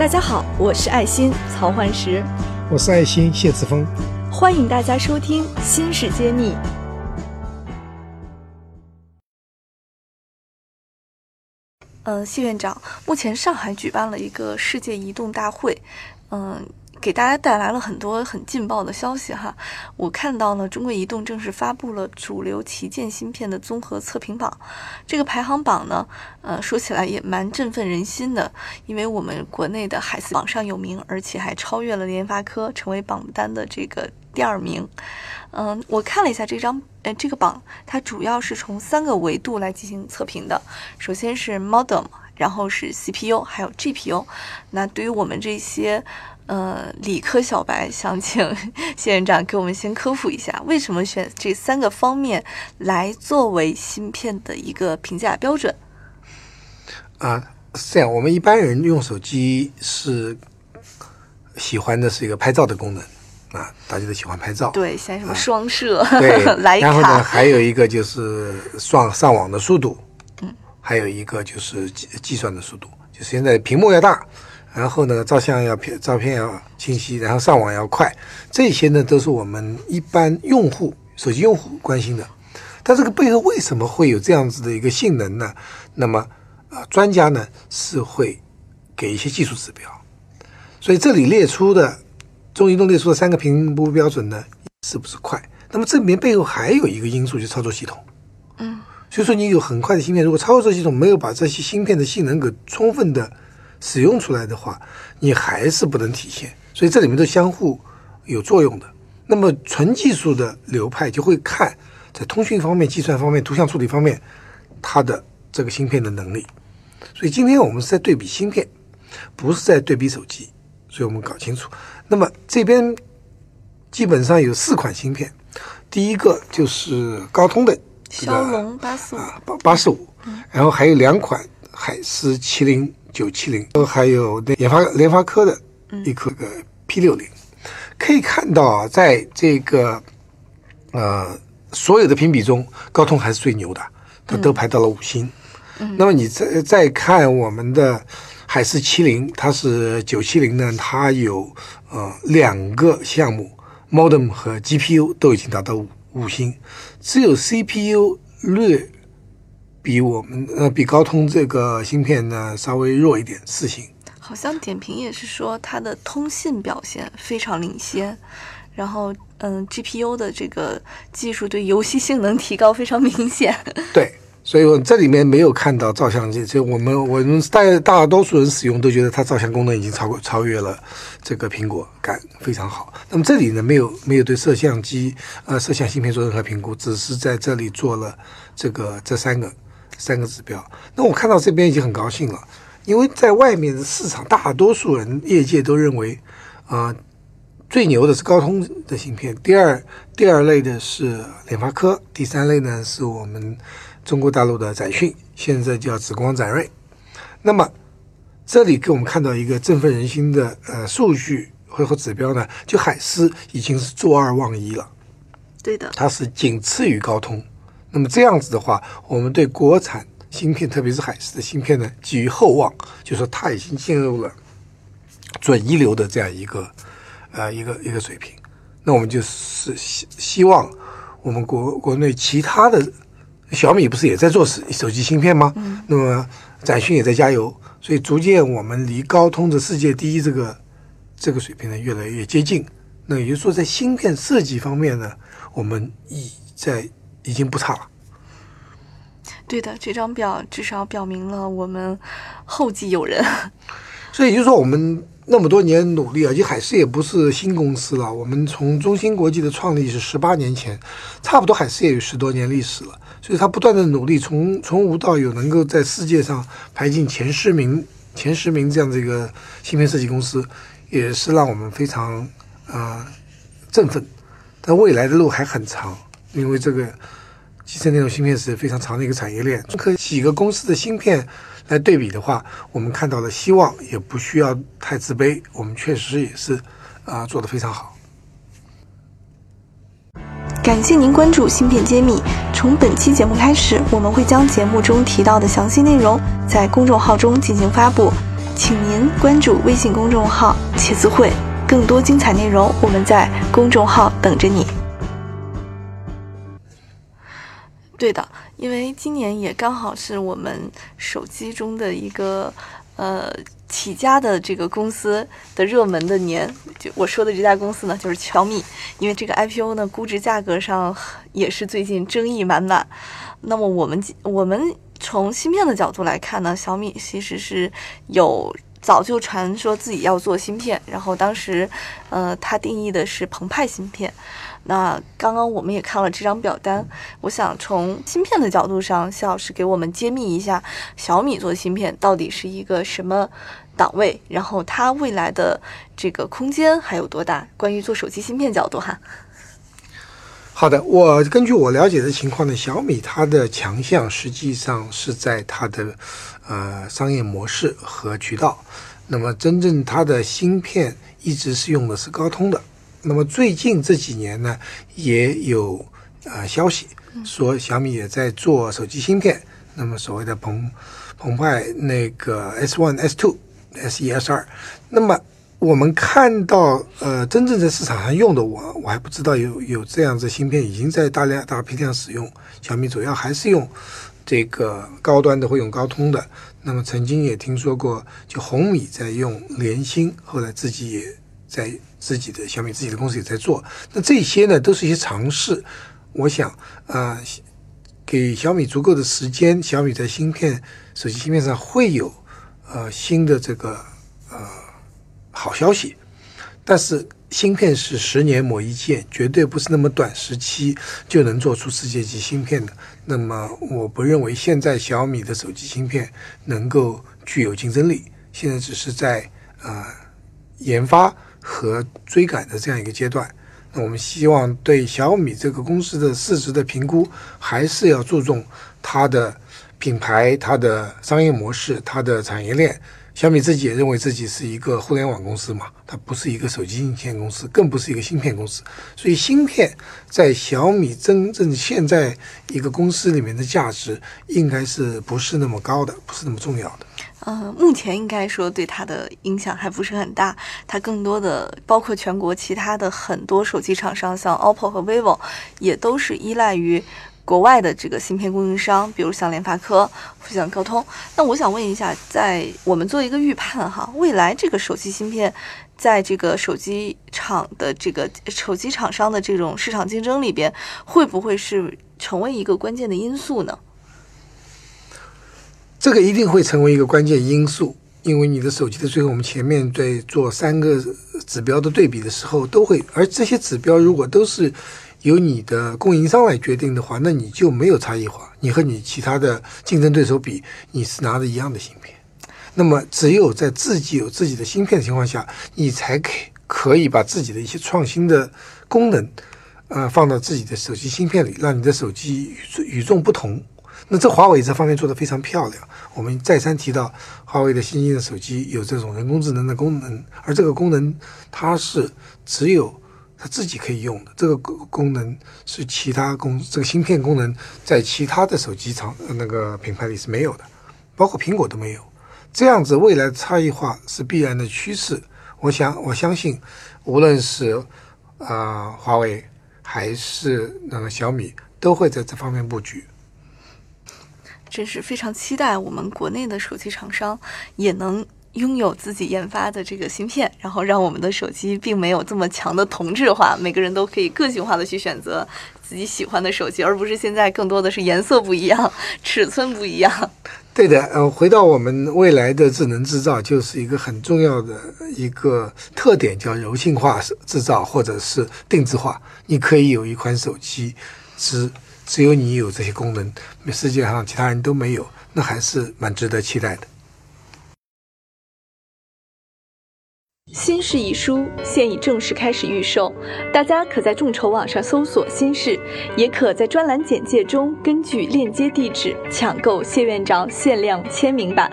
大家好，我是爱心曹焕石，我是爱心谢志峰，欢迎大家收听《新事揭秘》。嗯，谢院长，目前上海举办了一个世界移动大会，嗯。给大家带来了很多很劲爆的消息哈，我看到呢，中国移动正式发布了主流旗舰芯片的综合测评榜，这个排行榜呢，呃，说起来也蛮振奋人心的，因为我们国内的海思榜上有名，而且还超越了联发科，成为榜单的这个第二名。嗯，我看了一下这张，呃，这个榜，它主要是从三个维度来进行测评的，首先是 modem，然后是 CPU，还有 GPU。那对于我们这些。呃，理科小白想请 谢院长给我们先科普一下，为什么选这三个方面来作为芯片的一个评价标准？啊，是这样，我们一般人用手机是喜欢的是一个拍照的功能啊，大家都喜欢拍照，对，像什么双摄，对，然后呢，还有一个就是上上网的速度，嗯，还有一个就是计计算的速度，就是现在屏幕要大。然后呢，照相要片，照片要清晰，然后上网要快，这些呢都是我们一般用户、手机用户关心的。但这个背后为什么会有这样子的一个性能呢？那么，啊，专家呢是会给一些技术指标。所以这里列出的中移动列出的三个评估标准呢，是不是快？那么这里面背后还有一个因素，就是操作系统。嗯，所以说你有很快的芯片，如果操作系统没有把这些芯片的性能给充分的。使用出来的话，你还是不能体现，所以这里面都相互有作用的。那么纯技术的流派就会看在通讯方面、计算方面、图像处理方面，它的这个芯片的能力。所以今天我们是在对比芯片，不是在对比手机，所以我们搞清楚。那么这边基本上有四款芯片，第一个就是高通的骁龙八四五八八四五，然后还有两款海思麒麟。九七零，还有那研发联发科的一颗个 P 六零，可以看到啊，在这个呃所有的评比中，高通还是最牛的，它都排到了五星。那么你再再看我们的海思麒麟，它是九七零呢，它有呃两个项目，modem 和 GPU 都已经达到五五星，只有 CPU 略。比我们呃，比高通这个芯片呢稍微弱一点，四星。好像点评也是说它的通信表现非常领先，然后嗯，GPU 的这个技术对游戏性能提高非常明显。对，所以我这里面没有看到照相机，就我们我们大大多数人使用都觉得它照相功能已经超过超越了这个苹果，感非常好。那么这里呢，没有没有对摄像机呃摄像芯片做任何评估，只是在这里做了这个这三个。三个指标，那我看到这边已经很高兴了，因为在外面的市场，大多数人业界都认为，啊，最牛的是高通的芯片，第二第二类的是联发科，第三类呢是我们中国大陆的展讯，现在叫紫光展锐。那么这里给我们看到一个振奋人心的呃数据和和指标呢，就海思已经是坐二望一了，对的，它是仅次于高通。那么这样子的话，我们对国产芯片，特别是海思的芯片呢，寄予厚望，就说它已经进入了准一流的这样一个呃一个一个水平。那我们就是希希望我们国国内其他的小米不是也在做手手机芯片吗？嗯。那么展讯也在加油，所以逐渐我们离高通的世界第一这个这个水平呢越来越接近。那也就是说，在芯片设计方面呢，我们已在。已经不差了。对的，这张表至少表明了我们后继有人。所以也就是说，我们那么多年努力啊，且海思也不是新公司了。我们从中芯国际的创立是十八年前，差不多海思也有十多年历史了。所以它不断的努力，从从无到有，能够在世界上排进前十名、前十名这样的一个芯片设计公司，也是让我们非常啊振奋。但未来的路还很长。因为这个集成电路芯片是非常长的一个产业链，和几个公司的芯片来对比的话，我们看到了希望，也不需要太自卑。我们确实也是啊，做得非常好。感谢您关注芯片揭秘。从本期节目开始，我们会将节目中提到的详细内容在公众号中进行发布。请您关注微信公众号“茄子会”，更多精彩内容我们在公众号等着你。因为今年也刚好是我们手机中的一个呃起家的这个公司的热门的年。就我说的这家公司呢，就是小米。因为这个 IPO 呢，估值价格上也是最近争议满满。那么我们我们从芯片的角度来看呢，小米其实是有早就传说自己要做芯片，然后当时呃，他定义的是澎湃芯片。那刚刚我们也看了这张表单，我想从芯片的角度上，谢老师给我们揭秘一下小米做芯片到底是一个什么档位，然后它未来的这个空间还有多大？关于做手机芯片角度哈。好的，我根据我了解的情况呢，小米它的强项实际上是在它的呃商业模式和渠道，那么真正它的芯片一直是用的是高通的。那么最近这几年呢，也有呃消息说小米也在做手机芯片。那么所谓的澎澎湃那个 S One、S Two、S 一、S 二。那么我们看到呃真正在市场上用的，我我还不知道有有这样子芯片已经在大量大批量使用。小米主要还是用这个高端的，会用高通的。那么曾经也听说过，就红米在用联芯，后来自己也在。自己的小米自己的公司也在做，那这些呢都是一些尝试。我想啊，给小米足够的时间，小米在芯片、手机芯片上会有呃新的这个呃好消息。但是芯片是十年磨一剑，绝对不是那么短时期就能做出世界级芯片的。那么我不认为现在小米的手机芯片能够具有竞争力，现在只是在呃研发。和追赶的这样一个阶段，那我们希望对小米这个公司的市值的评估，还是要注重它的品牌、它的商业模式、它的产业链。小米自己也认为自己是一个互联网公司嘛，它不是一个手机芯片公司，更不是一个芯片公司。所以，芯片在小米真正现在一个公司里面的价值，应该是不是那么高的，不是那么重要的。呃，目前应该说对它的影响还不是很大。它更多的包括全国其他的很多手机厂商，像 OPPO 和 vivo，也都是依赖于国外的这个芯片供应商，比如像联发科、像高通。那我想问一下，在我们做一个预判哈，未来这个手机芯片在这个手机厂的这个手机厂商的这种市场竞争里边，会不会是成为一个关键的因素呢？这个一定会成为一个关键因素，因为你的手机的最后，我们前面在做三个指标的对比的时候，都会，而这些指标如果都是由你的供应商来决定的话，那你就没有差异化。你和你其他的竞争对手比，你是拿的一样的芯片。那么，只有在自己有自己的芯片的情况下，你才可可以把自己的一些创新的功能，呃，放到自己的手机芯片里，让你的手机与众与众不同。那这华为这方面做得非常漂亮。我们再三提到，华为的新兴的手机有这种人工智能的功能，而这个功能它是只有它自己可以用的。这个功能是其他公这个芯片功能在其他的手机厂那个品牌里是没有的，包括苹果都没有。这样子未来差异化是必然的趋势。我想我相信，无论是啊华为还是那个小米，都会在这方面布局。真是非常期待我们国内的手机厂商也能拥有自己研发的这个芯片，然后让我们的手机并没有这么强的同质化，每个人都可以个性化的去选择自己喜欢的手机，而不是现在更多的是颜色不一样、尺寸不一样。对的，呃，回到我们未来的智能制造，就是一个很重要的一个特点，叫柔性化制造或者是定制化。你可以有一款手机只。只有你有这些功能，世界上其他人都没有，那还是蛮值得期待的。新式一书现已正式开始预售，大家可在众筹网上搜索“新式”，也可在专栏简介中根据链接地址抢购谢院长限量签名版。